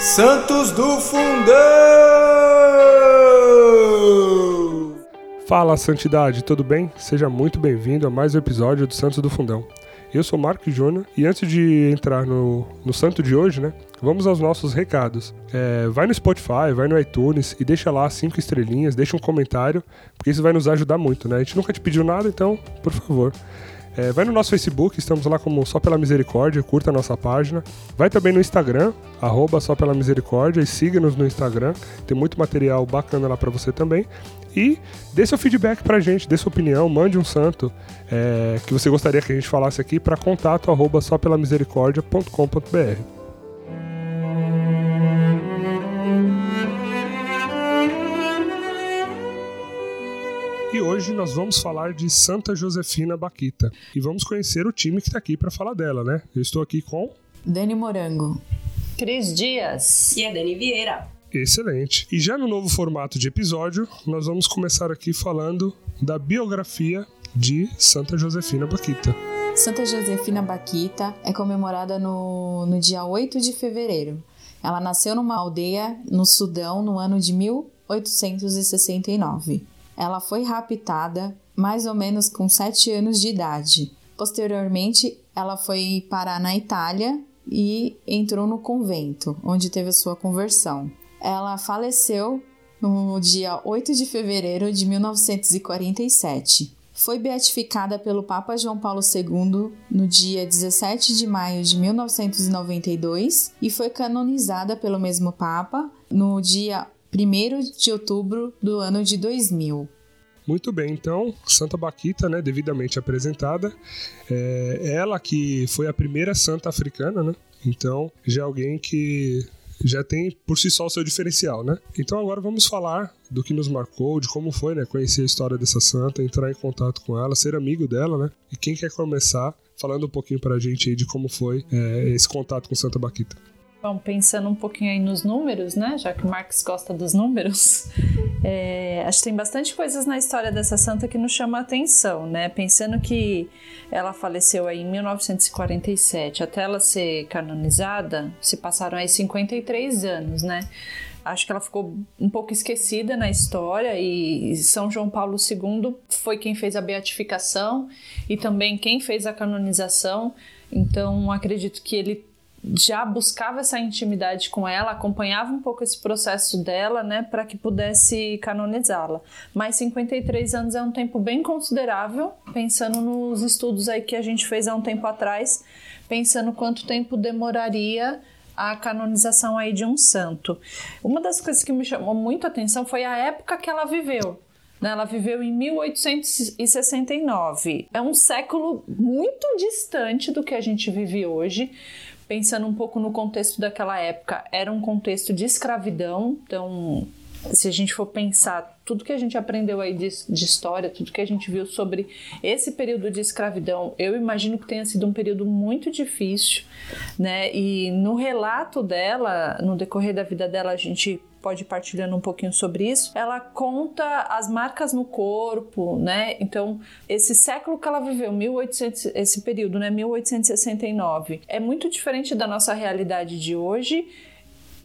Santos do Fundão! Fala, Santidade, tudo bem? Seja muito bem-vindo a mais um episódio do Santos do Fundão. Eu sou Marco Júnior e antes de entrar no, no santo de hoje, né? Vamos aos nossos recados. É, vai no Spotify, vai no iTunes e deixa lá cinco estrelinhas, deixa um comentário, porque isso vai nos ajudar muito, né? A gente nunca te pediu nada, então, por favor, é, vai no nosso Facebook, estamos lá como Só Pela Misericórdia, curta a nossa página. Vai também no Instagram, arroba Só Pela Misericórdia, e siga-nos no Instagram, tem muito material bacana lá para você também. E dê seu feedback pra gente, dê sua opinião, mande um santo é, que você gostaria que a gente falasse aqui para contato arroba só pela misericórdia.com.br. E hoje nós vamos falar de Santa Josefina Baquita. E vamos conhecer o time que está aqui para falar dela, né? Eu estou aqui com. Dani Morango. Cris Dias. E a Dani Vieira. Excelente. E já no novo formato de episódio, nós vamos começar aqui falando da biografia de Santa Josefina Baquita. Santa Josefina Baquita é comemorada no, no dia 8 de fevereiro. Ela nasceu numa aldeia no Sudão no ano de 1869. Ela foi raptada mais ou menos com 7 anos de idade. Posteriormente, ela foi parar na Itália e entrou no convento, onde teve a sua conversão. Ela faleceu no dia 8 de fevereiro de 1947. Foi beatificada pelo Papa João Paulo II no dia 17 de maio de 1992 e foi canonizada pelo mesmo Papa no dia 1 de outubro do ano de 2000. Muito bem, então, Santa Baquita, né, devidamente apresentada, é ela que foi a primeira santa africana, né? Então, já é alguém que já tem por si só o seu diferencial, né? Então agora vamos falar do que nos marcou, de como foi, né, conhecer a história dessa santa, entrar em contato com ela, ser amigo dela, né? E quem quer começar falando um pouquinho pra gente aí de como foi é, esse contato com Santa Baquita. Bom, pensando um pouquinho aí nos números, né? Já que o Marx gosta dos números, é, acho que tem bastante coisas na história dessa santa que nos chama a atenção, né? Pensando que ela faleceu aí em 1947, até ela ser canonizada, se passaram aí 53 anos, né? Acho que ela ficou um pouco esquecida na história e São João Paulo II foi quem fez a beatificação e também quem fez a canonização. Então, acredito que ele já buscava essa intimidade com ela, acompanhava um pouco esse processo dela, né, para que pudesse canonizá-la. Mas 53 anos é um tempo bem considerável, pensando nos estudos aí que a gente fez há um tempo atrás, pensando quanto tempo demoraria a canonização aí de um santo. Uma das coisas que me chamou muito a atenção foi a época que ela viveu. Né? Ela viveu em 1869. É um século muito distante do que a gente vive hoje pensando um pouco no contexto daquela época, era um contexto de escravidão, então se a gente for pensar tudo que a gente aprendeu aí de, de, história, tudo que a gente viu sobre esse período de escravidão, eu imagino que tenha sido um período muito difícil, né? E no relato dela, no decorrer da vida dela, a gente pode ir partilhando um pouquinho sobre isso. Ela conta as marcas no corpo, né? Então, esse século que ela viveu, 1800, esse período, né, 1869, é muito diferente da nossa realidade de hoje.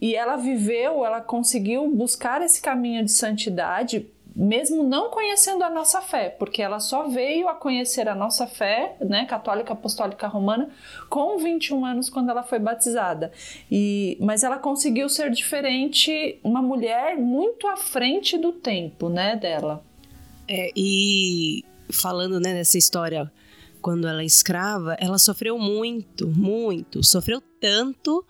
E ela viveu, ela conseguiu buscar esse caminho de santidade mesmo não conhecendo a nossa fé, porque ela só veio a conhecer a nossa fé, né, católica apostólica romana, com 21 anos quando ela foi batizada. E mas ela conseguiu ser diferente, uma mulher muito à frente do tempo, né, dela. É, e falando, né, dessa história quando ela é escrava, ela sofreu muito, muito, sofreu tanto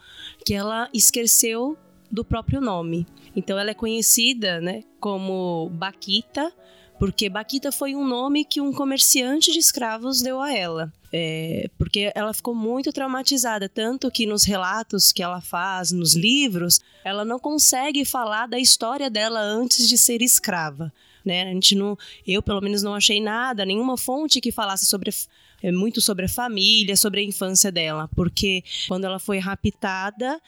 que ela esqueceu do próprio nome. Então ela é conhecida, né, como Baquita, porque Baquita foi um nome que um comerciante de escravos deu a ela. É, porque ela ficou muito traumatizada, tanto que nos relatos que ela faz, nos livros, ela não consegue falar da história dela antes de ser escrava. Né? A gente não, eu pelo menos não achei nada, nenhuma fonte que falasse sobre é, muito sobre a família, sobre a infância dela, porque quando ela foi raptada,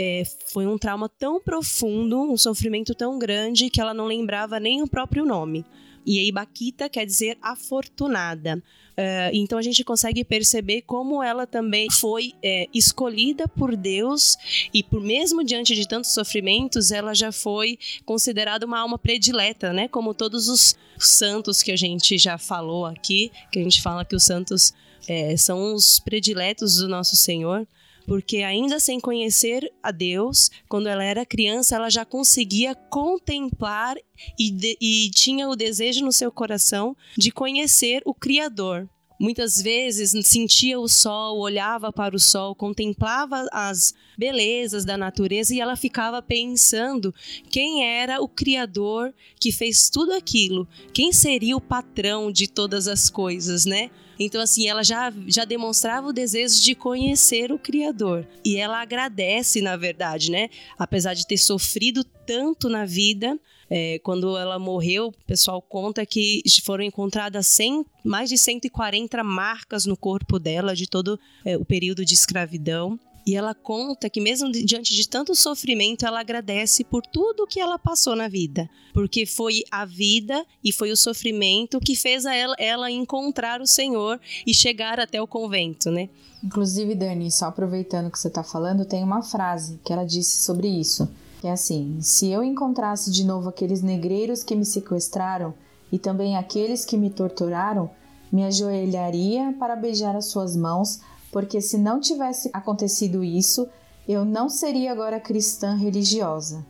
é, foi um trauma tão profundo, um sofrimento tão grande que ela não lembrava nem o próprio nome. e Ibaquita quer dizer afortunada. Uh, então a gente consegue perceber como ela também foi é, escolhida por Deus e por mesmo diante de tantos sofrimentos, ela já foi considerada uma alma predileta, né? Como todos os santos que a gente já falou aqui, que a gente fala que os santos é, são os prediletos do nosso Senhor porque ainda sem conhecer a Deus, quando ela era criança, ela já conseguia contemplar e, de, e tinha o desejo no seu coração de conhecer o Criador. Muitas vezes sentia o sol, olhava para o sol, contemplava as belezas da natureza e ela ficava pensando quem era o Criador que fez tudo aquilo, quem seria o patrão de todas as coisas, né? Então, assim, ela já, já demonstrava o desejo de conhecer o Criador. E ela agradece, na verdade, né? Apesar de ter sofrido tanto na vida, é, quando ela morreu, o pessoal conta que foram encontradas 100, mais de 140 marcas no corpo dela de todo é, o período de escravidão. E ela conta que, mesmo diante de tanto sofrimento, ela agradece por tudo que ela passou na vida. Porque foi a vida e foi o sofrimento que fez a ela, ela encontrar o Senhor e chegar até o convento, né? Inclusive, Dani, só aproveitando que você está falando, tem uma frase que ela disse sobre isso. Que é assim: Se eu encontrasse de novo aqueles negreiros que me sequestraram e também aqueles que me torturaram, me ajoelharia para beijar as suas mãos porque se não tivesse acontecido isso, eu não seria agora cristã religiosa.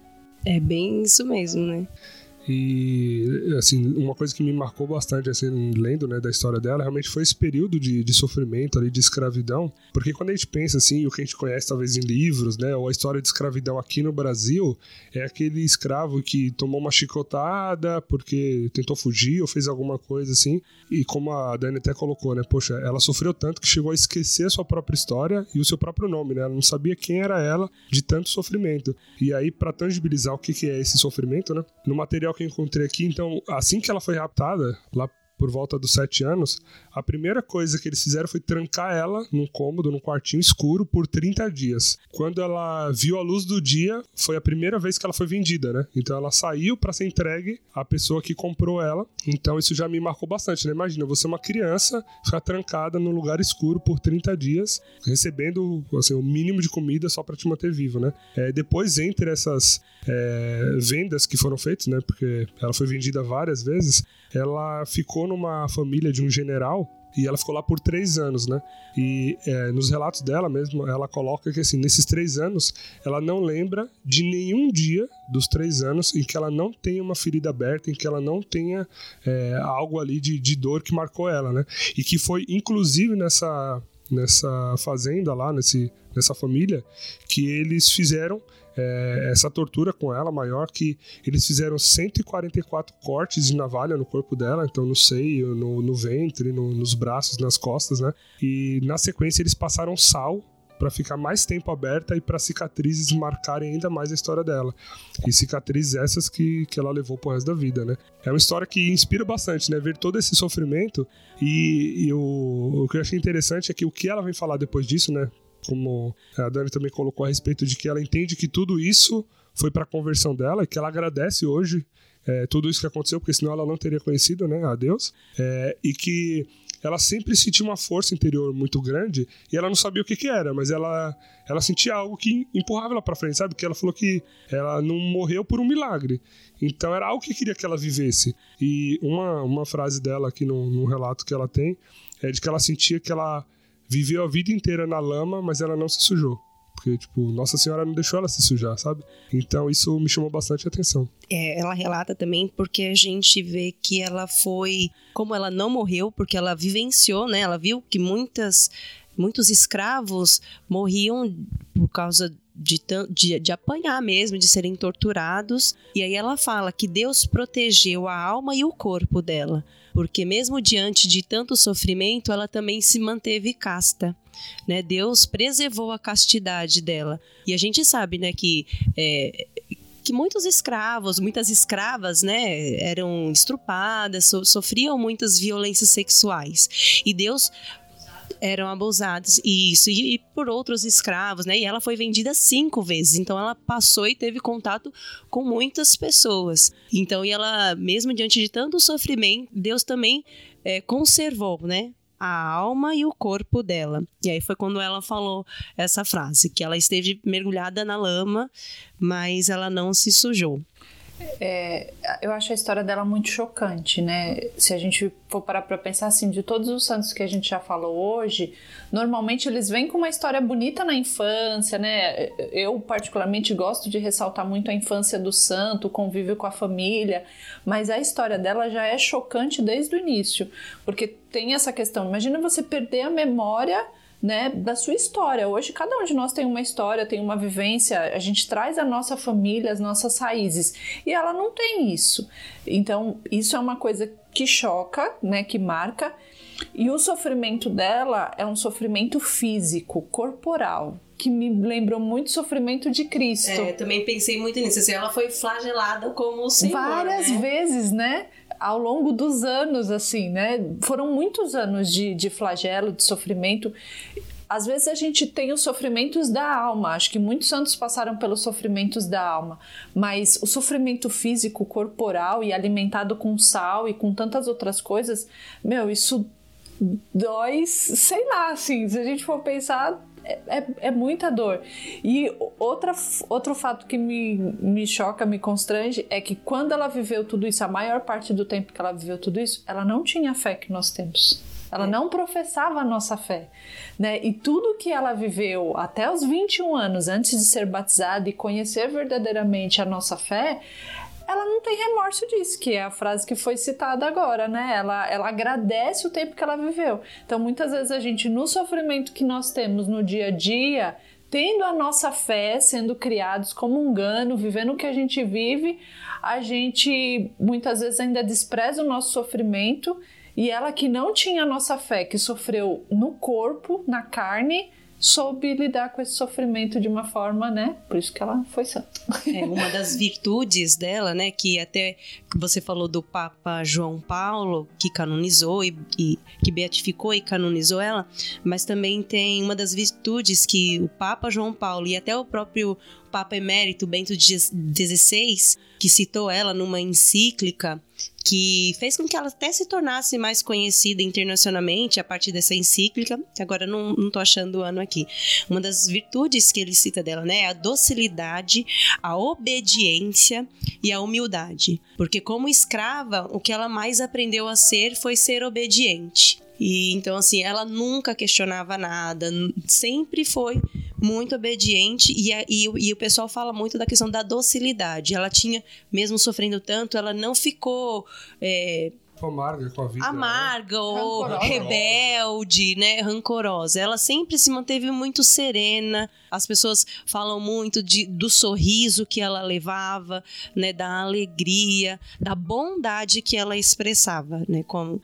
É bem isso mesmo, né? E, assim, uma coisa que me marcou bastante, assim, lendo, né, da história dela, realmente foi esse período de, de sofrimento ali, de escravidão. Porque quando a gente pensa, assim, o que a gente conhece talvez em livros, né, ou a história de escravidão aqui no Brasil, é aquele escravo que tomou uma chicotada porque tentou fugir ou fez alguma coisa assim. E como a Dani até colocou, né, poxa, ela sofreu tanto que chegou a esquecer a sua própria história e o seu próprio nome, né? Ela não sabia quem era ela de tanto sofrimento. E aí, para tangibilizar o que, que é esse sofrimento, né, no material que eu encontrei aqui. Então, assim que ela foi raptada, lá por volta dos sete anos, a primeira coisa que eles fizeram foi trancar ela num cômodo, num quartinho escuro, por 30 dias. Quando ela viu a luz do dia, foi a primeira vez que ela foi vendida, né? Então ela saiu para ser entregue à pessoa que comprou ela. Então isso já me marcou bastante, né? Imagina, você é uma criança, ficar trancada num lugar escuro por 30 dias, recebendo assim, o mínimo de comida só para te manter vivo, né? É, depois, entre essas é, vendas que foram feitas, né? Porque ela foi vendida várias vezes, ela ficou numa família de um general e ela ficou lá por três anos, né? E é, nos relatos dela mesmo, ela coloca que assim, nesses três anos, ela não lembra de nenhum dia dos três anos em que ela não tenha uma ferida aberta, em que ela não tenha é, algo ali de, de dor que marcou ela, né? E que foi inclusive nessa nessa fazenda lá, nesse, nessa família, que eles fizeram é, essa tortura com ela maior que eles fizeram 144 cortes de navalha no corpo dela, então no seio, no, no ventre, no, nos braços, nas costas, né? E na sequência eles passaram sal para ficar mais tempo aberta e para cicatrizes marcarem ainda mais a história dela. E cicatrizes essas que, que ela levou pro resto da vida, né? É uma história que inspira bastante, né? Ver todo esse sofrimento e, e o, o que eu achei interessante é que o que ela vem falar depois disso, né? Como a Dani também colocou a respeito de que ela entende que tudo isso foi para a conversão dela e que ela agradece hoje é, tudo isso que aconteceu, porque senão ela não teria conhecido né, a Deus, é, e que ela sempre sentia uma força interior muito grande e ela não sabia o que, que era, mas ela, ela sentia algo que empurrava ela para frente, sabe? Que ela falou que ela não morreu por um milagre. Então era algo que queria que ela vivesse. E uma, uma frase dela aqui no, no relato que ela tem é de que ela sentia que ela viveu a vida inteira na lama, mas ela não se sujou. Porque, tipo, Nossa Senhora não deixou ela se sujar, sabe? Então isso me chamou bastante atenção. É, ela relata também porque a gente vê que ela foi. Como ela não morreu, porque ela vivenciou, né? Ela viu que muitas, muitos escravos morriam por causa de, de, de, apanhar mesmo, de serem torturados. E aí ela fala que Deus protegeu a alma e o corpo dela porque mesmo diante de tanto sofrimento, ela também se manteve casta. Né? Deus preservou a castidade dela. E a gente sabe né, que é, que muitos escravos, muitas escravas, né, eram estrupadas, so, sofriam muitas violências sexuais. E Deus eram abusados isso e, e, por outros escravos, né? E ela foi vendida cinco vezes, então ela passou e teve contato com muitas pessoas. Então, e ela, mesmo diante de tanto sofrimento, Deus também é, conservou, né? a alma e o corpo dela. E aí foi quando ela falou essa frase, que ela esteve mergulhada na lama, mas ela não se sujou. É, eu acho a história dela muito chocante, né? Se a gente for parar para pensar assim, de todos os santos que a gente já falou hoje, normalmente eles vêm com uma história bonita na infância, né? Eu particularmente gosto de ressaltar muito a infância do santo, o convívio com a família, mas a história dela já é chocante desde o início, porque tem essa questão. Imagina você perder a memória né, da sua história. Hoje, cada um de nós tem uma história, tem uma vivência, a gente traz a nossa família, as nossas raízes, e ela não tem isso. Então, isso é uma coisa que choca, né, que marca, e o sofrimento dela é um sofrimento físico, corporal, que me lembrou muito o sofrimento de Cristo. É, também pensei muito nisso. Assim, ela foi flagelada como o Senhor. Várias né? vezes, né? Ao longo dos anos, assim, né? Foram muitos anos de, de flagelo, de sofrimento. Às vezes a gente tem os sofrimentos da alma, acho que muitos santos passaram pelos sofrimentos da alma, mas o sofrimento físico, corporal e alimentado com sal e com tantas outras coisas, meu, isso dói, sei lá, assim, se a gente for pensar, é, é, é, muita dor. E outra, outro fato que me, me choca, me constrange, é que quando ela viveu tudo isso, a maior parte do tempo que ela viveu tudo isso, ela não tinha a fé que nós temos. Ela é. não professava a nossa fé. Né? E tudo que ela viveu até os 21 anos, antes de ser batizada e conhecer verdadeiramente a nossa fé, ela não tem remorso disso, que é a frase que foi citada agora, né? Ela, ela agradece o tempo que ela viveu. Então, muitas vezes a gente, no sofrimento que nós temos no dia a dia, tendo a nossa fé, sendo criados como um gano, vivendo o que a gente vive, a gente muitas vezes ainda despreza o nosso sofrimento e ela que não tinha a nossa fé, que sofreu no corpo, na carne, soube lidar com esse sofrimento de uma forma, né? Por isso que ela foi santa. É uma das virtudes dela, né? Que até você falou do Papa João Paulo, que canonizou e, e que beatificou e canonizou ela, mas também tem uma das virtudes que o Papa João Paulo e até o próprio Papa Emérito Bento XVI, que citou ela numa encíclica, que fez com que ela até se tornasse mais conhecida internacionalmente a partir dessa encíclica, que agora não, tô achando o ano aqui. Uma das virtudes que ele cita dela, né, é a docilidade, a obediência e a humildade. Porque como escrava, o que ela mais aprendeu a ser foi ser obediente. E então assim, ela nunca questionava nada, sempre foi muito obediente e, e, e, o pessoal fala muito da questão da docilidade. Ela tinha, mesmo sofrendo tanto, ela não ficou. É, amarga com a vida. Né? Amarga né? ou rancorosa. rebelde, né? Rancorosa. Ela sempre se manteve muito serena. As pessoas falam muito de, do sorriso que ela levava, né? Da alegria, da bondade que ela expressava, né? Como,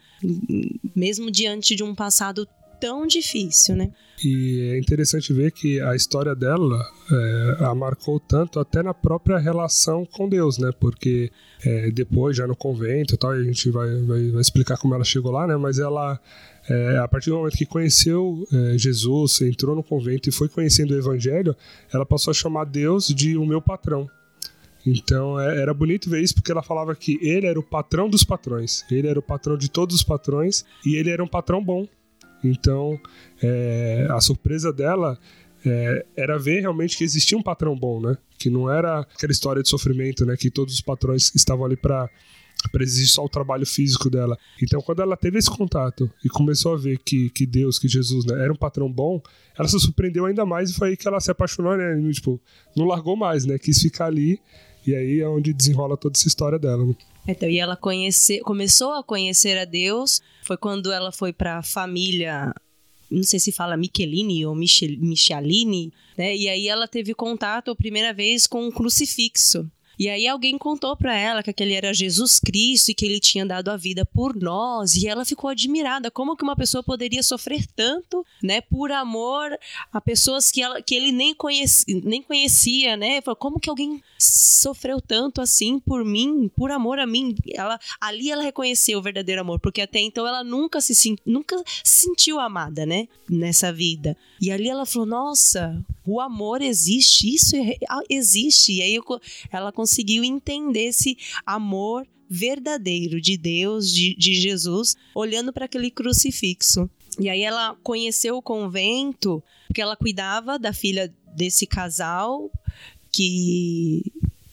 mesmo diante de um passado tão difícil, né? E é interessante ver que a história dela é, a marcou tanto até na própria relação com Deus, né? Porque é, depois, já no convento e tal, a gente vai, vai, vai, explicar como ela chegou lá, né? Mas ela, é, a partir do momento que conheceu é, Jesus, entrou no convento e foi conhecendo o Evangelho, ela passou a chamar Deus de o meu patrão. Então é, era bonito ver isso porque ela falava que ele era o patrão dos patrões, ele era o patrão de todos os patrões e ele era um patrão bom. Então, é, a surpresa dela é, era ver realmente que existia um patrão bom, né? Que não era aquela história de sofrimento, né? Que todos os patrões estavam ali para exigir só o trabalho físico dela. Então, quando ela teve esse contato e começou a ver que, que Deus, que Jesus, né, era um patrão bom, ela se surpreendeu ainda mais e foi aí que ela se apaixonou, né? Tipo, não largou mais, né? Quis ficar ali e aí é onde desenrola toda essa história dela, né? Então, e ela conhece, começou a conhecer a Deus, foi quando ela foi para a família, não sei se fala Michelini ou Michel, Michelini, né? E aí ela teve contato a primeira vez com um crucifixo. E aí alguém contou para ela que aquele era Jesus Cristo e que ele tinha dado a vida por nós, e ela ficou admirada como que uma pessoa poderia sofrer tanto, né, por amor a pessoas que, ela, que ele nem conhecia, nem conhecia, né? Como que alguém sofreu tanto assim por mim, por amor a mim? Ela ali ela reconheceu o verdadeiro amor, porque até então ela nunca se nunca se sentiu amada, né, nessa vida. E ali ela falou: "Nossa, o amor existe, isso é existe". E aí ela conseguiu entender esse amor verdadeiro de Deus, de, de Jesus, olhando para aquele crucifixo. E aí ela conheceu o convento, porque ela cuidava da filha desse casal que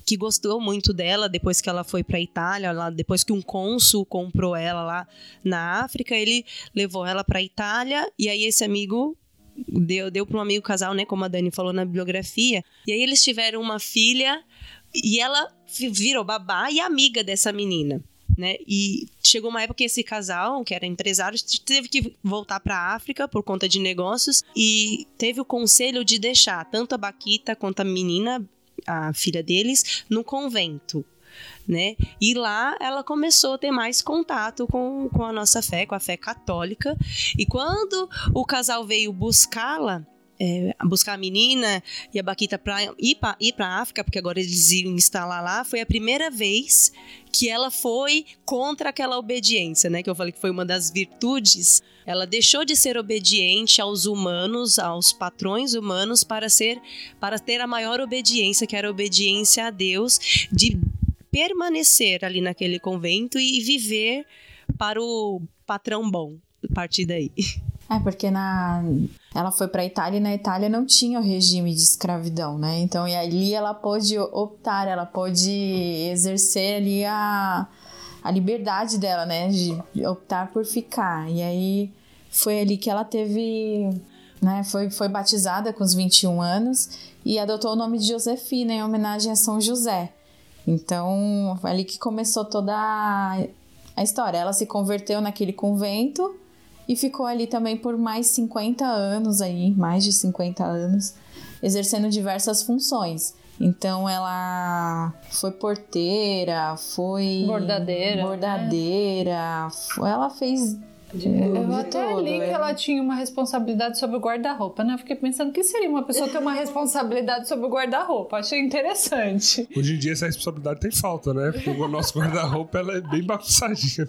que gostou muito dela depois que ela foi para a Itália, lá, depois que um cônsul comprou ela lá na África, ele levou ela para a Itália e aí esse amigo deu deu para um amigo casal, né, como a Dani falou na bibliografia. E aí eles tiveram uma filha e ela virou babá e amiga dessa menina. Né? E chegou uma época que esse casal, que era empresário, teve que voltar para a África por conta de negócios e teve o conselho de deixar tanto a Baquita quanto a menina, a filha deles, no convento. Né? E lá ela começou a ter mais contato com, com a nossa fé, com a fé católica. E quando o casal veio buscá-la, é, buscar a menina e a Baquita para ir para a África, porque agora eles iam instalar lá, foi a primeira vez que ela foi contra aquela obediência, né? Que eu falei que foi uma das virtudes. Ela deixou de ser obediente aos humanos, aos patrões humanos, para ser, para ter a maior obediência, que era a obediência a Deus, de permanecer ali naquele convento e viver para o patrão bom. A partir daí. É, porque na ela foi para a Itália e na Itália não tinha o regime de escravidão, né? Então, e ali ela pôde optar, ela pôde exercer ali a, a liberdade dela, né? De optar por ficar. E aí foi ali que ela teve, né? Foi, foi batizada com os 21 anos e adotou o nome de Josefina em homenagem a São José. Então, foi ali que começou toda a, história. Ela se converteu naquele convento e ficou ali também por mais 50 anos aí, mais de 50 anos, exercendo diversas funções. Então ela foi porteira, foi bordadeira, bordadeira, né? ela fez de, eu de até tudo, li que é. ela tinha uma responsabilidade sobre o guarda-roupa, né? Eu fiquei pensando o que seria uma pessoa ter uma responsabilidade sobre o guarda-roupa. Achei interessante. Hoje em dia essa responsabilidade tem falta, né? Porque o nosso guarda-roupa ela é bem bagunçadinha.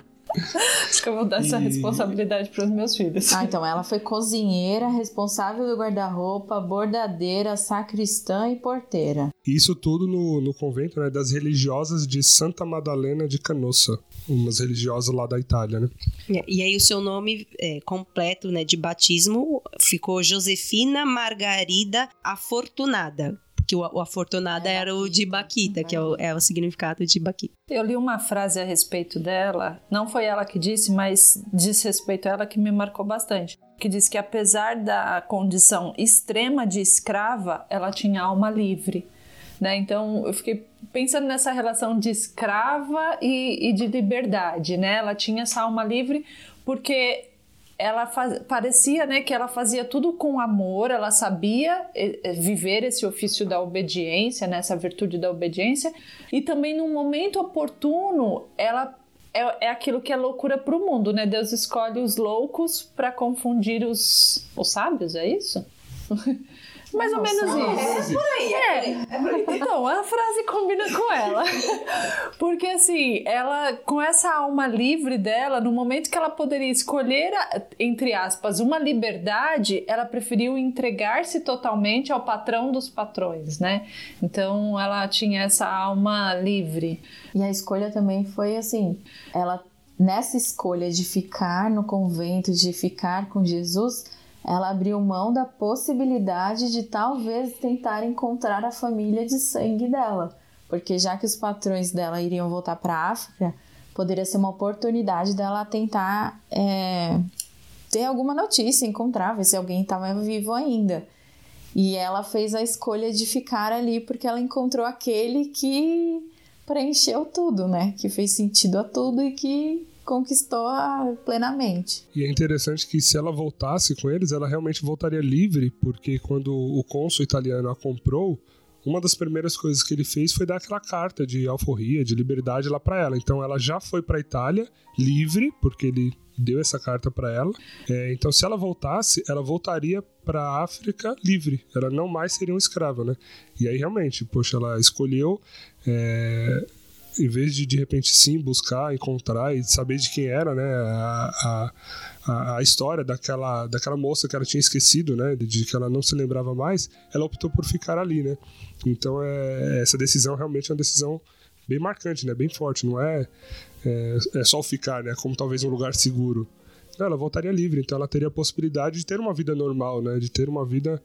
Acho que eu vou dar e... essa responsabilidade para os meus filhos. Ah, então ela foi cozinheira, responsável do guarda-roupa, bordadeira, sacristã e porteira. Isso tudo no, no convento né, das religiosas de Santa Madalena de Canossa, umas religiosas lá da Itália, né? E, e aí o seu nome é, completo né, de batismo ficou Josefina Margarida Afortunada que o, o afortunada é, era o de Baquita, que é o, é o significado de Baquita. Eu li uma frase a respeito dela, não foi ela que disse, mas diz respeito a ela que me marcou bastante. Que diz que apesar da condição extrema de escrava, ela tinha alma livre. Né? Então eu fiquei pensando nessa relação de escrava e, e de liberdade. Né? Ela tinha essa alma livre porque ela faz, parecia né, que ela fazia tudo com amor, ela sabia eh, eh, viver esse ofício da obediência, né, essa virtude da obediência, e também no momento oportuno ela é, é aquilo que é loucura para o mundo, né? Deus escolhe os loucos para confundir os, os sábios, é isso? Mais ou menos isso. É por aí, é, é. Por aí. Então, a frase combina com ela. Porque assim, ela, com essa alma livre dela, no momento que ela poderia escolher, entre aspas, uma liberdade, ela preferiu entregar-se totalmente ao patrão dos patrões, né? Então, ela tinha essa alma livre. E a escolha também foi assim, ela nessa escolha de ficar no convento, de ficar com Jesus, ela abriu mão da possibilidade de talvez tentar encontrar a família de sangue dela, porque já que os patrões dela iriam voltar para a África, poderia ser uma oportunidade dela tentar é, ter alguma notícia, encontrar, ver se alguém estava vivo ainda. E ela fez a escolha de ficar ali porque ela encontrou aquele que preencheu tudo, né? Que fez sentido a tudo e que conquistou plenamente. E é interessante que se ela voltasse com eles, ela realmente voltaria livre, porque quando o cônsul italiano a comprou, uma das primeiras coisas que ele fez foi dar aquela carta de alforria, de liberdade lá para ela. Então ela já foi para Itália livre, porque ele deu essa carta para ela. É, então, se ela voltasse, ela voltaria para África livre. Ela não mais seria uma escrava, né? E aí, realmente, poxa, ela escolheu. É, em vez de de repente sim buscar, encontrar e saber de quem era, né, a, a, a, história daquela, daquela moça que ela tinha esquecido, né, de que ela não se lembrava mais, ela optou por ficar ali, né. Então é, essa decisão realmente é uma decisão bem marcante, né, bem forte. Não é é, é só ficar, né? Como talvez um lugar seguro. Não, ela voltaria livre, então ela teria a possibilidade de ter uma vida normal, né? De ter uma vida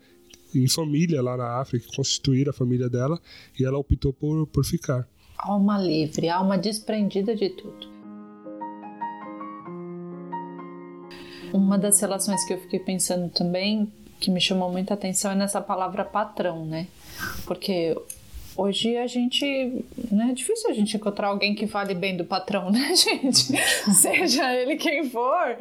em família lá na África, constituir a família dela, e ela optou por, por ficar. Alma livre, alma desprendida de tudo. Uma das relações que eu fiquei pensando também, que me chamou muita atenção, é nessa palavra patrão, né? Porque Hoje a gente, né, é difícil a gente encontrar alguém que fale bem do patrão, né, gente? Seja ele quem for,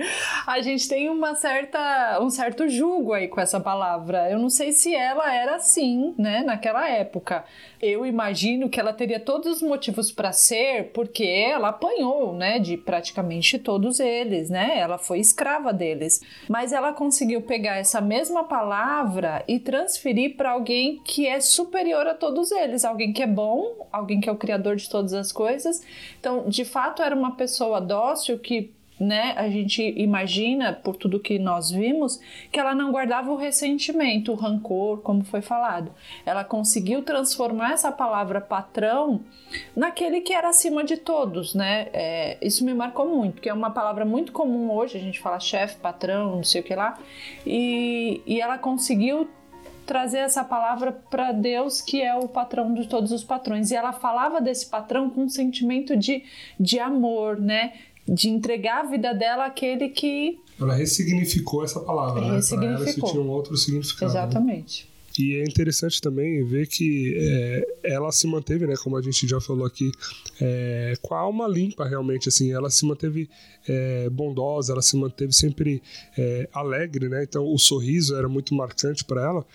a gente tem uma certa, um certo julgo aí com essa palavra. Eu não sei se ela era assim, né, naquela época. Eu imagino que ela teria todos os motivos para ser, porque ela apanhou, né, de praticamente todos eles, né? Ela foi escrava deles. Mas ela conseguiu pegar essa mesma palavra e transferir para alguém que é superior a todos eles, alguém que é bom, alguém que é o criador de todas as coisas. Então, de fato, era uma pessoa dócil que né, a gente imagina, por tudo que nós vimos, que ela não guardava o ressentimento, o rancor, como foi falado. Ela conseguiu transformar essa palavra patrão naquele que era acima de todos, né? É, isso me marcou muito, porque é uma palavra muito comum hoje, a gente fala chefe, patrão, não sei o que lá, e, e ela conseguiu trazer essa palavra para Deus, que é o patrão de todos os patrões. E ela falava desse patrão com um sentimento de, de amor, né? De entregar a vida dela àquele que. Ela ressignificou essa palavra, né? Ela isso tinha um outro significado. Né? Exatamente. Né? E é interessante também ver que é, ela se manteve, né, como a gente já falou aqui, é, com a alma limpa realmente, assim, ela se manteve é, bondosa, ela se manteve sempre é, alegre, né, então o sorriso era muito marcante para ela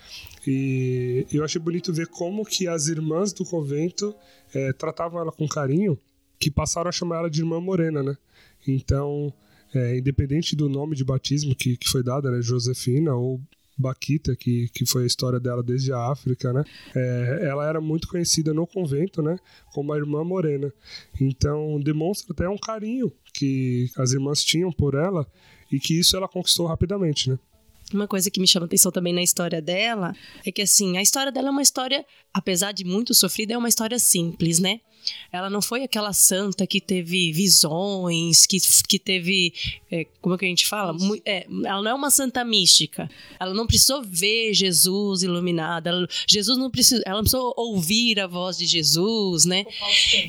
e eu achei bonito ver como que as irmãs do convento é, tratavam ela com carinho, que passaram a chamar ela de irmã morena, né, então, é, independente do nome de batismo que, que foi dado, né, Josefina ou Baquita, que, que foi a história dela desde a África, né? É, ela era muito conhecida no convento, né? Como a irmã morena. Então, demonstra até um carinho que as irmãs tinham por ela e que isso ela conquistou rapidamente, né? Uma coisa que me chama atenção também na história dela é que, assim, a história dela é uma história, apesar de muito sofrida, é uma história simples, né? Ela não foi aquela santa que teve visões, que, que teve. É, como é que a gente fala? É, ela não é uma santa mística. Ela não precisou ver Jesus iluminado. Ela, Jesus não precisou. Ela não precisou ouvir a voz de Jesus, né?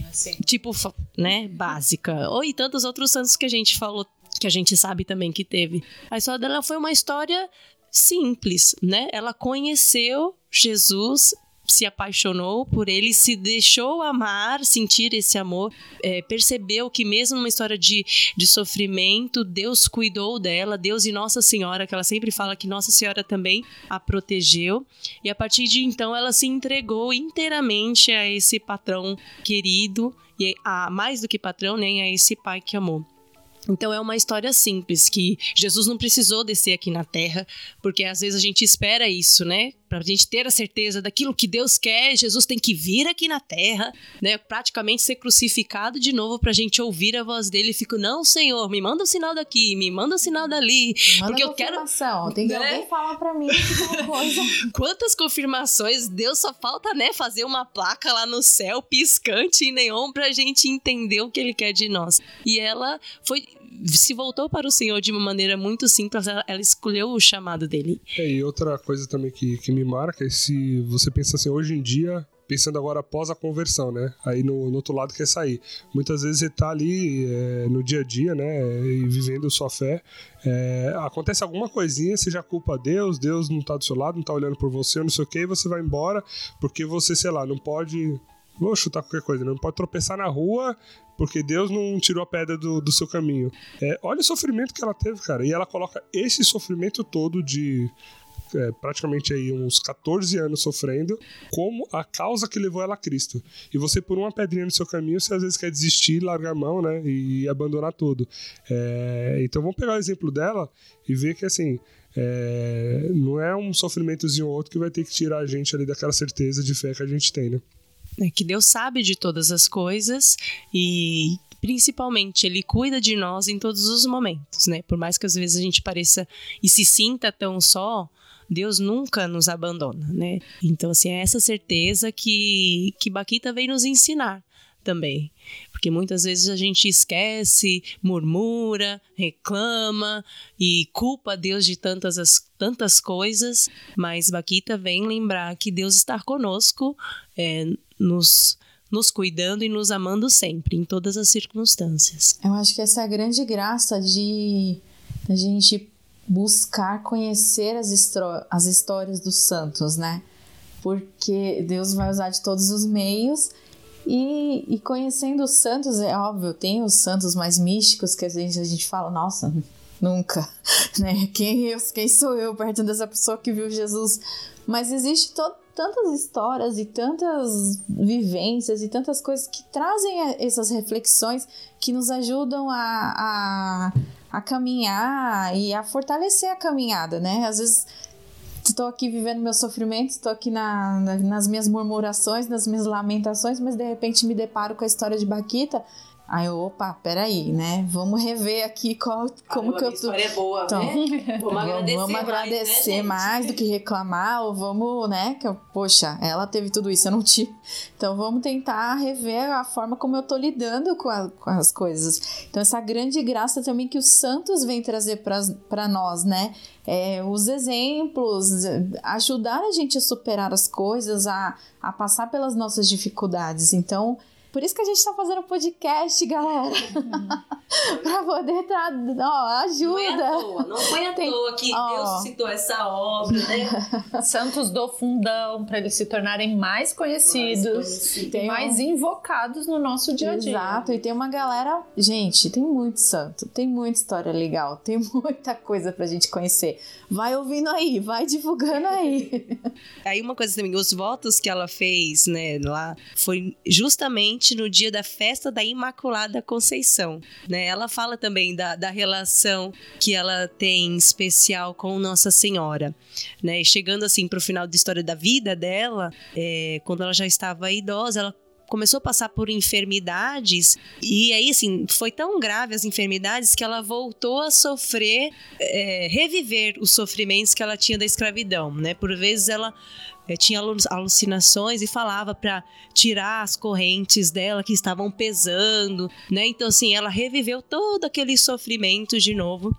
Assim. Tipo, né? Básica. Ou e tantos outros santos que a gente falou que a gente sabe também que teve. A história dela foi uma história simples, né? Ela conheceu Jesus se apaixonou por ele, se deixou amar, sentir esse amor, é, percebeu que mesmo numa história de, de sofrimento, Deus cuidou dela, Deus e Nossa Senhora, que ela sempre fala que Nossa Senhora também a protegeu, e a partir de então ela se entregou inteiramente a esse patrão querido, e a mais do que patrão, nem a esse pai que amou. Então é uma história simples que Jesus não precisou descer aqui na Terra, porque às vezes a gente espera isso, né? Para a gente ter a certeza daquilo que Deus quer, Jesus tem que vir aqui na Terra, né? Praticamente ser crucificado de novo para a gente ouvir a voz dele. E fico, não, Senhor, me manda o um sinal daqui, me manda o um sinal dali, manda porque eu quero. Tem que né? alguém falar para mim coisa. Quantas confirmações? Deus só falta, né, fazer uma placa lá no céu piscante em neon para a gente entender o que Ele quer de nós. E ela foi se voltou para o Senhor de uma maneira muito simples, ela, ela escolheu o chamado dele. É, e outra coisa também que, que me marca é se você pensa assim, hoje em dia, pensando agora após a conversão, né? Aí no, no outro lado quer sair. Muitas vezes você tá ali é, no dia a dia, né? E vivendo sua fé. É, acontece alguma coisinha, você já culpa Deus, Deus não tá do seu lado, não tá olhando por você, não sei o que, e você vai embora porque você, sei lá, não pode vou chutar qualquer coisa, né? não pode tropeçar na rua porque Deus não tirou a pedra do, do seu caminho. É, olha o sofrimento que ela teve, cara. E ela coloca esse sofrimento todo de é, praticamente aí uns 14 anos sofrendo, como a causa que levou ela a Cristo. E você, por uma pedrinha no seu caminho, você às vezes quer desistir, largar a mão, né? E, abandonar tudo. É, então vamos pegar o exemplo dela e ver que assim. É, não é um sofrimentozinho ou outro que vai ter que tirar a gente ali daquela certeza de fé que a gente tem, né? É que Deus sabe de todas as coisas e principalmente ele cuida de nós em todos os momentos, né? Por mais que às vezes a gente pareça e se sinta tão só, Deus nunca nos abandona, né? Então assim, é essa certeza que que Baquita vem nos ensinar também. Porque muitas vezes a gente esquece, murmura, reclama e culpa Deus de tantas, as, tantas coisas, mas Baquita vem lembrar que Deus está conosco, é, nos nos cuidando e nos amando sempre, em todas as circunstâncias. Eu acho que essa é grande graça de a gente buscar conhecer as, as histórias dos santos, né? Porque Deus vai usar de todos os meios e, e, conhecendo os santos, é óbvio, tem os santos mais místicos que a gente, a gente fala, nossa, nunca, né? Quem, eu, quem sou eu perto dessa pessoa que viu Jesus? Mas existe tantas histórias e tantas vivências e tantas coisas que trazem essas reflexões que nos ajudam a, a, a caminhar e a fortalecer a caminhada, né? Às vezes estou aqui vivendo meu sofrimento, estou aqui na, na, nas minhas murmurações, nas minhas lamentações, mas de repente me deparo com a história de Baquita Aí eu, opa, peraí, né? Vamos rever aqui qual, como que eu tô. história é boa, então, né? Vamos agradecer, vamos agradecer mais, né, mais, do que reclamar, ou vamos, né? Que eu, poxa, ela teve tudo isso, eu não tive. Então vamos tentar rever a forma como eu tô lidando com, a, com as coisas. Então, essa grande graça também que os santos vêm trazer para nós, né? É, os exemplos, ajudar a gente a superar as coisas, a, a passar pelas nossas dificuldades. Então, por isso que a gente tá fazendo podcast, galera. Uhum. pra poder tra... ó, ajuda. Não, é à toa, não foi à Tem... toa que ó. Deus citou essa obra, né? Santos do Fundão, para eles se tornarem mais conhecidos mais e mais invocados no nosso dia a dia. Exato, e tem uma galera. Gente, tem muito santo, tem muita história legal, tem muita coisa pra gente conhecer. Vai ouvindo aí, vai divulgando aí. aí uma coisa também, os votos que ela fez, né, lá, foi justamente no dia da festa da Imaculada Conceição. Né? Ela fala também da, da relação que ela tem especial com Nossa Senhora. Né? chegando assim para o final da história da vida dela, é, quando ela já estava idosa, ela começou a passar por enfermidades e aí assim foi tão grave as enfermidades que ela voltou a sofrer é, reviver os sofrimentos que ela tinha da escravidão né por vezes ela é, tinha alucinações e falava para tirar as correntes dela que estavam pesando, né? Então assim, ela reviveu todo aquele sofrimento de novo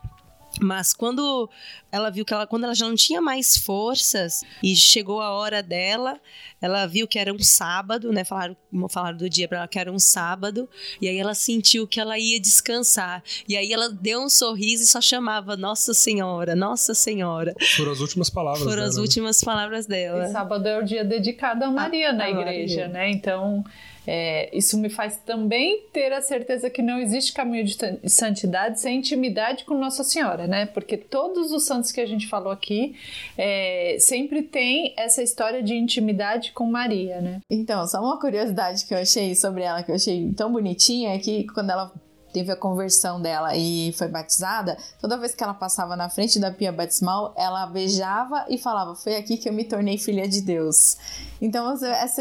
mas quando ela viu que ela, quando ela já não tinha mais forças e chegou a hora dela, ela viu que era um sábado, né? Falaram, falaram do dia para ela que era um sábado, e aí ela sentiu que ela ia descansar. E aí ela deu um sorriso e só chamava Nossa Senhora, Nossa Senhora. Foram as últimas palavras Foram dela. as últimas palavras dela. E sábado é o dia dedicado a Maria a, na a igreja, Maria. né? Então, é, isso me faz também ter a certeza que não existe caminho de santidade sem intimidade com Nossa Senhora, né? Porque todos os santos que a gente falou aqui é, sempre tem essa história de intimidade com Maria, né? Então, só uma curiosidade que eu achei sobre ela, que eu achei tão bonitinha, é que quando ela teve a conversão dela e foi batizada, toda vez que ela passava na frente da pia batismal, ela beijava e falava: Foi aqui que eu me tornei filha de Deus. Então,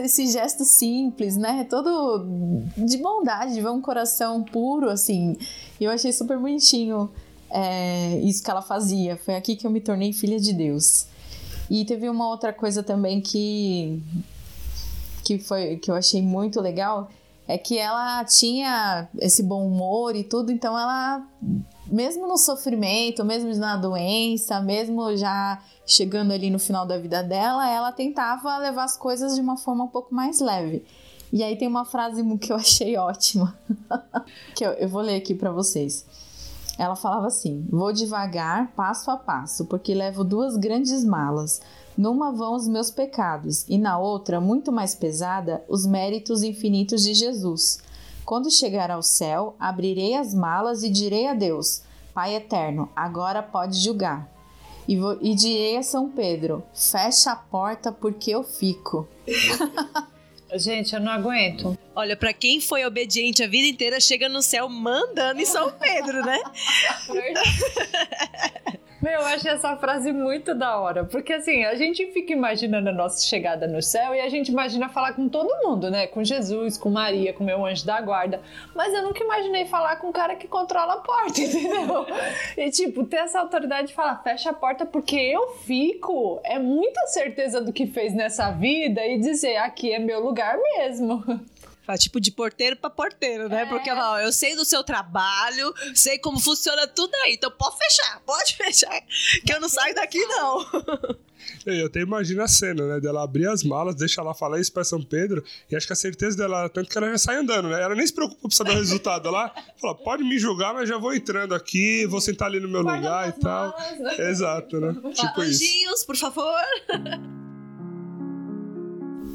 esse gesto simples, né? Todo de bondade, de um coração puro, assim. Eu achei super bonitinho é, isso que ela fazia. Foi aqui que eu me tornei filha de Deus. E teve uma outra coisa também que que foi que eu achei muito legal é que ela tinha esse bom humor e tudo, então ela, mesmo no sofrimento, mesmo na doença, mesmo já chegando ali no final da vida dela, ela tentava levar as coisas de uma forma um pouco mais leve. E aí tem uma frase que eu achei ótima, que eu, eu vou ler aqui para vocês. Ela falava assim: Vou devagar, passo a passo, porque levo duas grandes malas numa vão os meus pecados, e na outra, muito mais pesada, os méritos infinitos de Jesus. Quando chegar ao céu, abrirei as malas e direi a Deus: Pai eterno, agora pode julgar. E, vou, e direi a São Pedro: fecha a porta porque eu fico. Gente, eu não aguento. Olha, para quem foi obediente a vida inteira, chega no céu mandando em São Pedro, né? Meu, eu achei essa frase muito da hora, porque assim, a gente fica imaginando a nossa chegada no céu e a gente imagina falar com todo mundo, né? Com Jesus, com Maria, com meu anjo da guarda. Mas eu nunca imaginei falar com o cara que controla a porta, entendeu? E tipo, ter essa autoridade de falar, fecha a porta porque eu fico, é muita certeza do que fez nessa vida e dizer, aqui é meu lugar mesmo. Fala, tipo, de porteiro pra porteiro, né? É. Porque ó, eu sei do seu trabalho, sei como funciona tudo aí. Então pode fechar, pode fechar. Que eu não saio daqui, não. Eu até imagino a cena, né? Dela abrir as malas, deixa lá falar isso pra São Pedro, e acho que a certeza dela era tanto que ela já sai andando, né? Ela nem se preocupa pra saber o resultado lá. Fala, pode me julgar, mas já vou entrando aqui, vou sentar ali no meu Guarda lugar e tal. Malas, né? Exato, né? Tipo isso. por favor.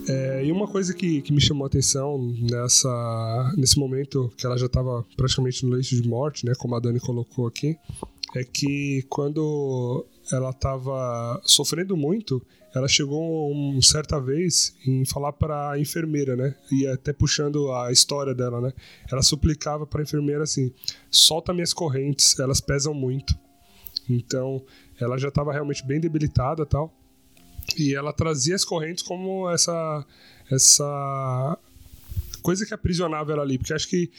É, e uma coisa que, que me chamou a atenção nessa, nesse momento que ela já estava praticamente no leito de morte, né, como a Dani colocou aqui, é que quando ela estava sofrendo muito, ela chegou um, certa vez em falar para a enfermeira, né? E até puxando a história dela, né? Ela suplicava para a enfermeira assim: solta minhas correntes, elas pesam muito. Então, ela já estava realmente bem debilitada, tal. E ela trazia as correntes como essa essa coisa que aprisionava ela ali, porque acho que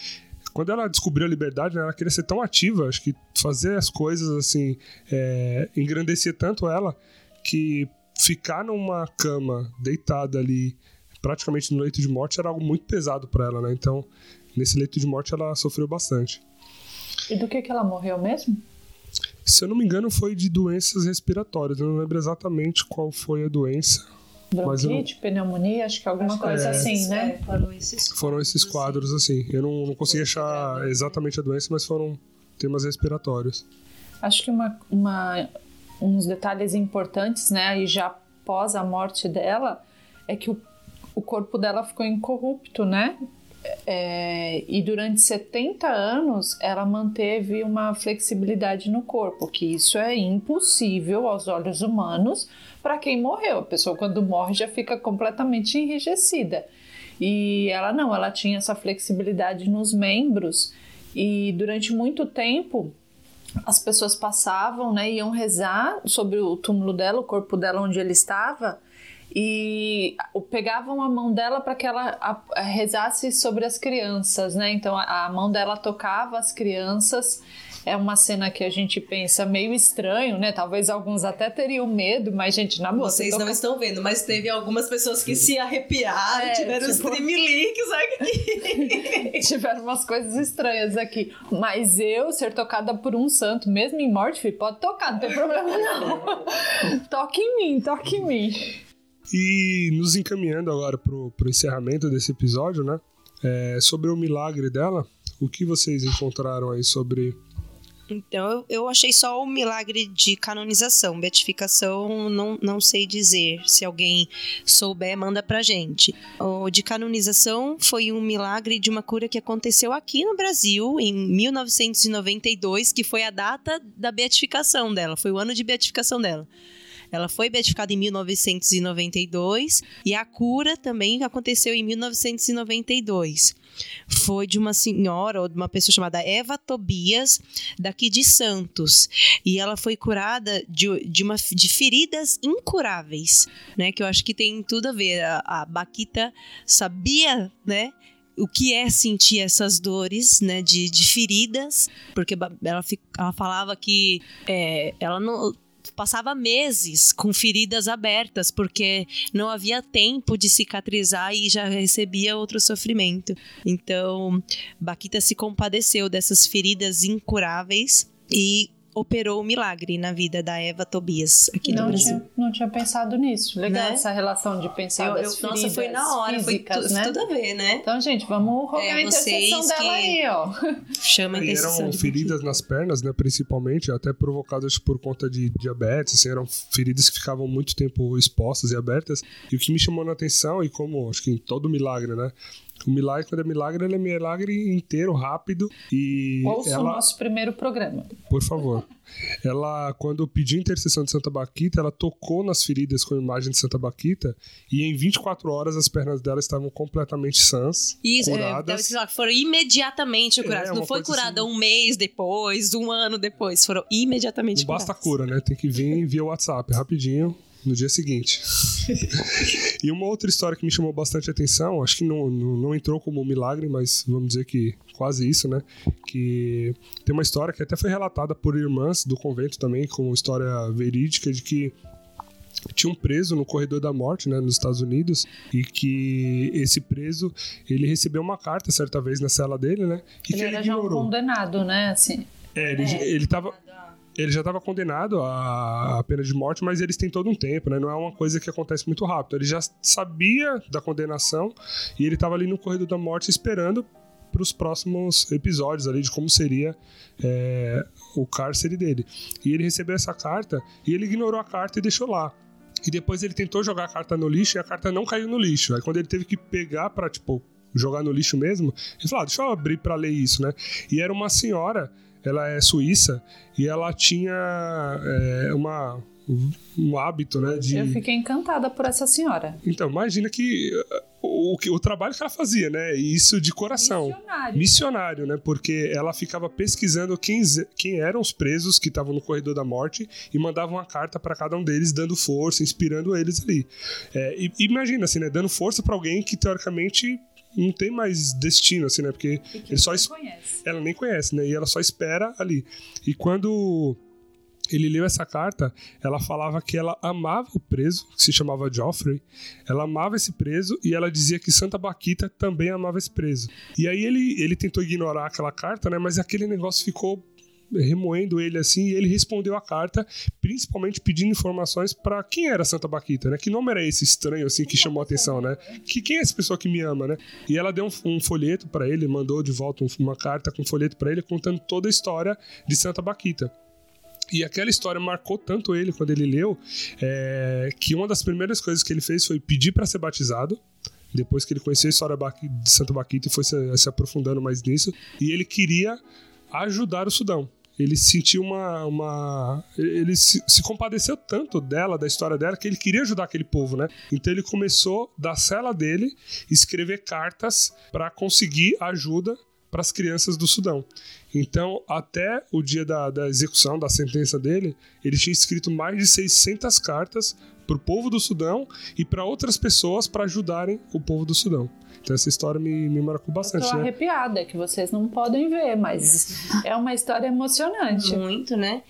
quando ela descobriu a liberdade, né, ela queria ser tão ativa, acho que fazer as coisas assim, é, engrandecia tanto ela que ficar numa cama deitada ali, praticamente no leito de morte, era algo muito pesado para ela, né? Então, nesse leito de morte ela sofreu bastante. E do que que ela morreu mesmo? Se eu não me engano, foi de doenças respiratórias. Eu não lembro exatamente qual foi a doença. Bronquite, não... pneumonia, acho que alguma acho coisa é, assim, né? É, foram esses, foram esses quadros, assim. Eu não, não consegui achar exatamente a doença, mas foram temas respiratórios. Acho que uma, uma, uns detalhes importantes, né, e já após a morte dela, é que o, o corpo dela ficou incorrupto, né? É, e durante 70 anos ela manteve uma flexibilidade no corpo, que isso é impossível aos olhos humanos para quem morreu. A pessoa, quando morre, já fica completamente enrijecida. E ela não, ela tinha essa flexibilidade nos membros, e durante muito tempo as pessoas passavam, né, iam rezar sobre o túmulo dela, o corpo dela onde ele estava e pegavam a mão dela para que ela rezasse sobre as crianças, né? Então a, mão dela tocava as crianças. É uma cena que a gente pensa meio estranho, né? Talvez alguns até teriam medo, mas, gente, na boa. Vocês toca... não estão vendo, mas teve algumas pessoas que se arrepiaram, é, tiveram tipo... os tremeliques aqui. tiveram umas coisas estranhas aqui. Mas eu ser tocada por um santo, mesmo em morte, filho, pode tocar, não tem problema não. toque em mim, toque em mim. E nos encaminhando agora pro, pro encerramento desse episódio, né? É, sobre o milagre dela, o que vocês encontraram aí sobre então, eu achei só o milagre de canonização. Beatificação, não, não sei dizer. Se alguém souber, manda pra gente. O de canonização foi um milagre de uma cura que aconteceu aqui no Brasil, em 1992, que foi a data da beatificação dela. Foi o ano de beatificação dela. Ela foi beatificada em 1992 e a cura também aconteceu em 1992 foi de uma senhora ou de uma pessoa chamada Eva Tobias, daqui de Santos. E ela foi curada de, de, uma, de feridas incuráveis, né? Que eu acho que tem tudo a ver. A, a Baquita sabia, né? o que é sentir essas dores, né, de, de feridas, porque ela, ela falava que é, ela não passava meses com feridas abertas, porque não havia tempo de cicatrizar e já recebia outro sofrimento. Então, Baquita se compadeceu dessas feridas incuráveis e operou o milagre na vida da Eva Tobias aqui não no Brasil. Tinha, não tinha pensado nisso. Legal né? essa relação de pensar eu, das eu, Nossa, foi na hora, físicas, foi tu, né? tudo a ver, né? Então, gente, vamos rogar é, a intercessão dela aí, ó. Chama a intercessão. eram feridas nas pernas, né, principalmente, até provocadas por conta de diabetes, assim, eram feridas que ficavam muito tempo expostas e abertas. E o que me chamou na atenção, e como acho que em todo milagre, né, O milagre, quando é milagre, ele é milagre inteiro, rápido. E Ouça ela, o nosso primeiro programa. Por favor. Ela, quando pediu intercessão de Santa Baquita, ela tocou nas feridas com a imagem de Santa Baquita e em 24 horas as pernas dela estavam completamente sãs, Isso, é, curadas. lá, foram imediatamente curadas. É, não foi coisa curada assim. um mês depois, um ano depois. Foram imediatamente Não basta curadas. cura, né? Tem que vir via WhatsApp, rapidinho, no dia seguinte. e uma outra história que me chamou bastante atenção, acho que não, não, não entrou como um milagre, mas vamos dizer que quase isso, né? Que tem uma história que até foi relatada por irmãs do convento também, como história verídica, de que tinha um preso no corredor da morte, né, nos Estados Unidos, e que esse preso, ele recebeu uma carta certa vez na cela dele, né, e Ele que ele era já um condenado, né? Assim, É, ele, ele tava. Ele já estava condenado à pena de morte, mas eles têm todo um tempo, né? Não é uma coisa que acontece muito rápido. Ele já sabia da condenação e ele estava ali no corredor da morte esperando para os próximos episódios ali de como seria é, o cárcere dele. E ele recebeu essa carta e ele ignorou a carta e deixou lá. E depois ele tentou jogar a carta no lixo e a carta não caiu no lixo. Aí quando ele teve que pegar para tipo jogar no lixo mesmo, ele falou: ah, deixa eu abrir para ler isso, né? E era uma senhora, ela é suíça e ela tinha é, uma um hábito, né, de Eu fiquei encantada por essa senhora. então, imagina que o, que- o trabalho que ela fazia, né? Isso de coração. Missionário. Missionário, né? Porque ela ficava pesquisando quem, quem eram os presos que estavam no corredor da morte e mandava uma carta para cada um deles, dando força, inspirando eles ali. É, e, imagina, assim, né? Dando força para alguém que teoricamente não tem mais destino, assim, né? Porque ele só es- conhece. ela nem conhece, né? E ela só espera ali. E quando ele leu essa carta, ela falava que ela amava o preso, que se chamava Geoffrey. Ela amava esse preso e ela dizia que Santa Baquita também amava esse preso. E aí ele, ele tentou ignorar aquela carta, né? Mas aquele negócio ficou remoendo ele assim e ele respondeu a carta principalmente pedindo informações para quem era Santa Baquita, né? Que nome era esse estranho assim que chamou a atenção, né? Que quem é essa pessoa que me ama, né? E ela deu um, um folheto para ele, mandou de volta um- uma carta com um folheto para ele contando toda a história de Santa Baquita. E aquela história marcou tanto ele quando ele leu, é, que uma das primeiras coisas que ele fez foi pedir para ser batizado. Depois que ele conheceu a história de Santa Baquita e foi se, se aprofundando mais nisso. E ele queria ajudar o Sudão. Ele sentiu uma. uma ele se, se compadeceu tanto dela, da história dela, que ele queria ajudar aquele povo, né? Então ele começou, da cela dele, escrever cartas para conseguir ajuda para as crianças do Sudão. Então, até o dia da, da execução da sentença dele, ele tinha escrito mais de 600 cartas para o povo do Sudão e para outras pessoas para ajudarem o povo do Sudão. Então, essa história me, me marcou Eu bastante, tô né? arrepiada, que vocês não podem ver, mas é uma história emocionante. Muito, né?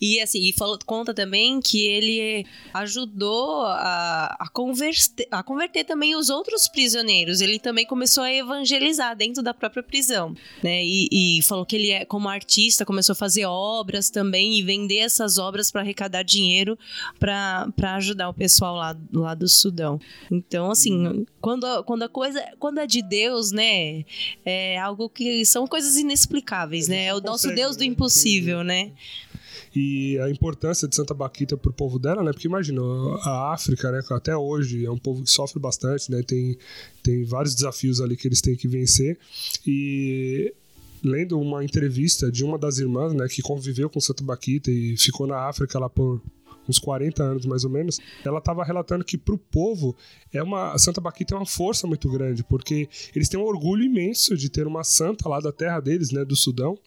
E assim, e falou, conta também que ele ajudou a, a, converter, a converter também os outros prisioneiros. Ele também começou a evangelizar dentro da própria prisão, né? E, e falou que ele, é, como artista, começou a fazer obras também e vender essas obras para arrecadar dinheiro para ajudar o pessoal lá, lá do Sudão. Então, assim, quando, a- quando a coisa, quando é de Deus, né? É algo que são coisas inexplicáveis, né? É o nosso Deus do né, impossível, né? E a importância de Santa Baquita para o povo dela, né? Porque imagina, a África, né? Até hoje é um povo que sofre bastante, né? Tem, tem vários desafios ali que eles têm que vencer. E lendo uma entrevista de uma das irmãs, né? Que conviveu com Santa Baquita e ficou na África lá por uns 40 anos mais ou menos, ela estava relatando que para o povo é uma Santa Baquita é uma força muito grande, porque eles têm um orgulho imenso de ter uma santa lá da terra deles, né, do Sudão,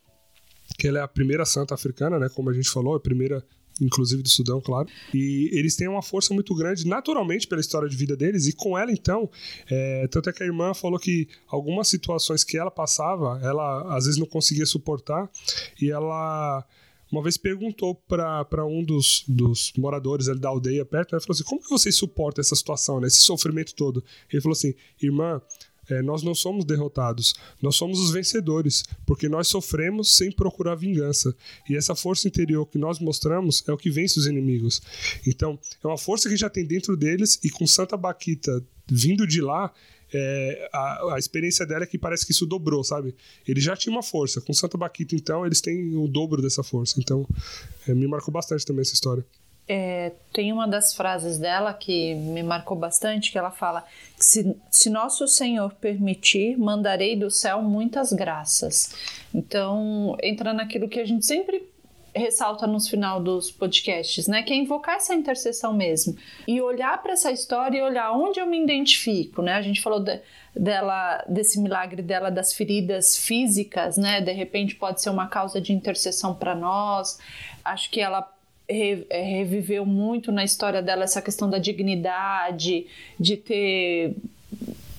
que ela é a primeira santa africana, né, como a gente falou, a primeira inclusive do Sudão, claro. E eles têm uma força muito grande, naturalmente, pela história de vida deles, e com ela, então, é, tanto é que a irmã falou que algumas situações que ela passava, ela às vezes não conseguia suportar, e ela uma vez perguntou para um dos, dos moradores ali da aldeia perto, né, falou assim, como que vocês suportam essa situação, né, esse sofrimento todo? Ele falou assim, irmã, é, nós não somos derrotados, nós somos os vencedores, porque nós sofremos sem procurar vingança. E essa força interior que nós mostramos é o que vence os inimigos. Então, é uma força que já tem dentro deles, e com Santa Baquita vindo de lá, é, a, a experiência dela é que parece que isso dobrou, sabe? Ele já tinha uma força. Com Santa Baquita, então, eles têm o dobro dessa força. Então, é, me marcou bastante também essa história. É, tem uma das frases dela que me marcou bastante, que ela fala que se, se nosso Senhor permitir, mandarei do céu muitas graças. Então, entra naquilo que a gente sempre ressalta nos final dos podcasts, né? Que é invocar essa intercessão mesmo. E olhar para essa história e olhar onde eu me identifico, né? A gente falou de, dela, desse milagre dela das feridas físicas, né? De repente pode ser uma causa de intercessão para nós. Acho que ela é, reviveu muito na história dela essa questão da dignidade, de ter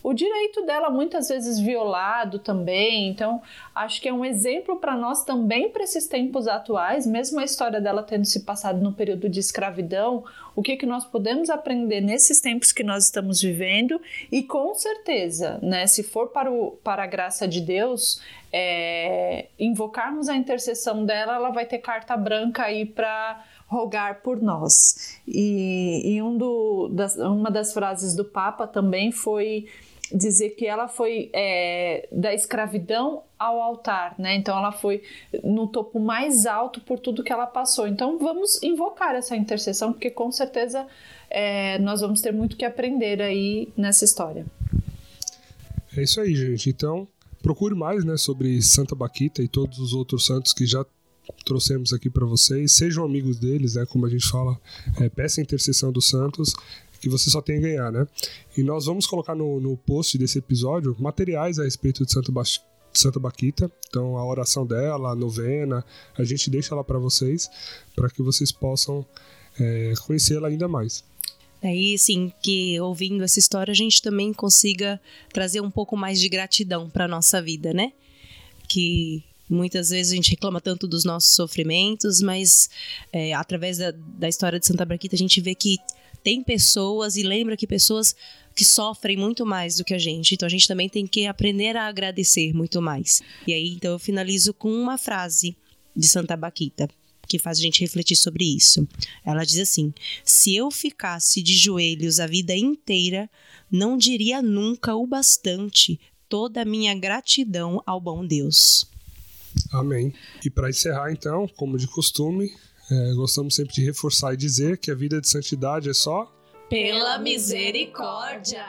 o direito dela muitas vezes violado também. Então, acho que é um exemplo para nós também para esses tempos atuais, mesmo a história dela tendo se passado no período de escravidão, o que, que nós podemos aprender nesses tempos que nós estamos vivendo e com certeza, né, se for para, o, para a graça de Deus, é, invocarmos a intercessão dela, ela vai ter carta branca aí para rogar por nós. E, e um do, das, uma das frases do Papa também foi dizer que ela foi é, da escravidão ao altar, né? Então ela foi no topo mais alto por tudo que ela passou. Então vamos invocar essa intercessão, porque com certeza é, nós vamos ter muito que aprender aí nessa história. É isso aí, gente. Então procure mais, né, sobre Santa Baquita e todos os outros santos que já trouxemos aqui para vocês. Sejam amigos deles, né? Como a gente fala, é, peça a intercessão dos santos que você só tem a ganhar, né? E nós vamos colocar no, no post desse episódio materiais a respeito de Santo ba Santa Baquita. Então, a oração dela, a novena, a gente deixa lá para vocês, para que vocês possam é, conhecê-la ainda mais. Aí, sim, que ouvindo essa história, a gente também consiga trazer um pouco mais de gratidão para nossa vida, né? Que Muitas vezes a gente reclama tanto dos nossos sofrimentos, mas é, através da, da história de Santa Braquita a gente vê que tem pessoas e lembra que pessoas que sofrem muito mais do que a gente. Então a gente também tem que aprender a agradecer muito mais. E aí então eu finalizo com uma frase de Santa Baquita que faz a gente refletir sobre isso. Ela diz assim: Se eu ficasse de joelhos a vida inteira, não diria nunca o bastante toda a minha gratidão ao bom Deus. Amém. E para encerrar, então, como de costume, é, gostamos sempre de reforçar e dizer que a vida de santidade é só pela misericórdia.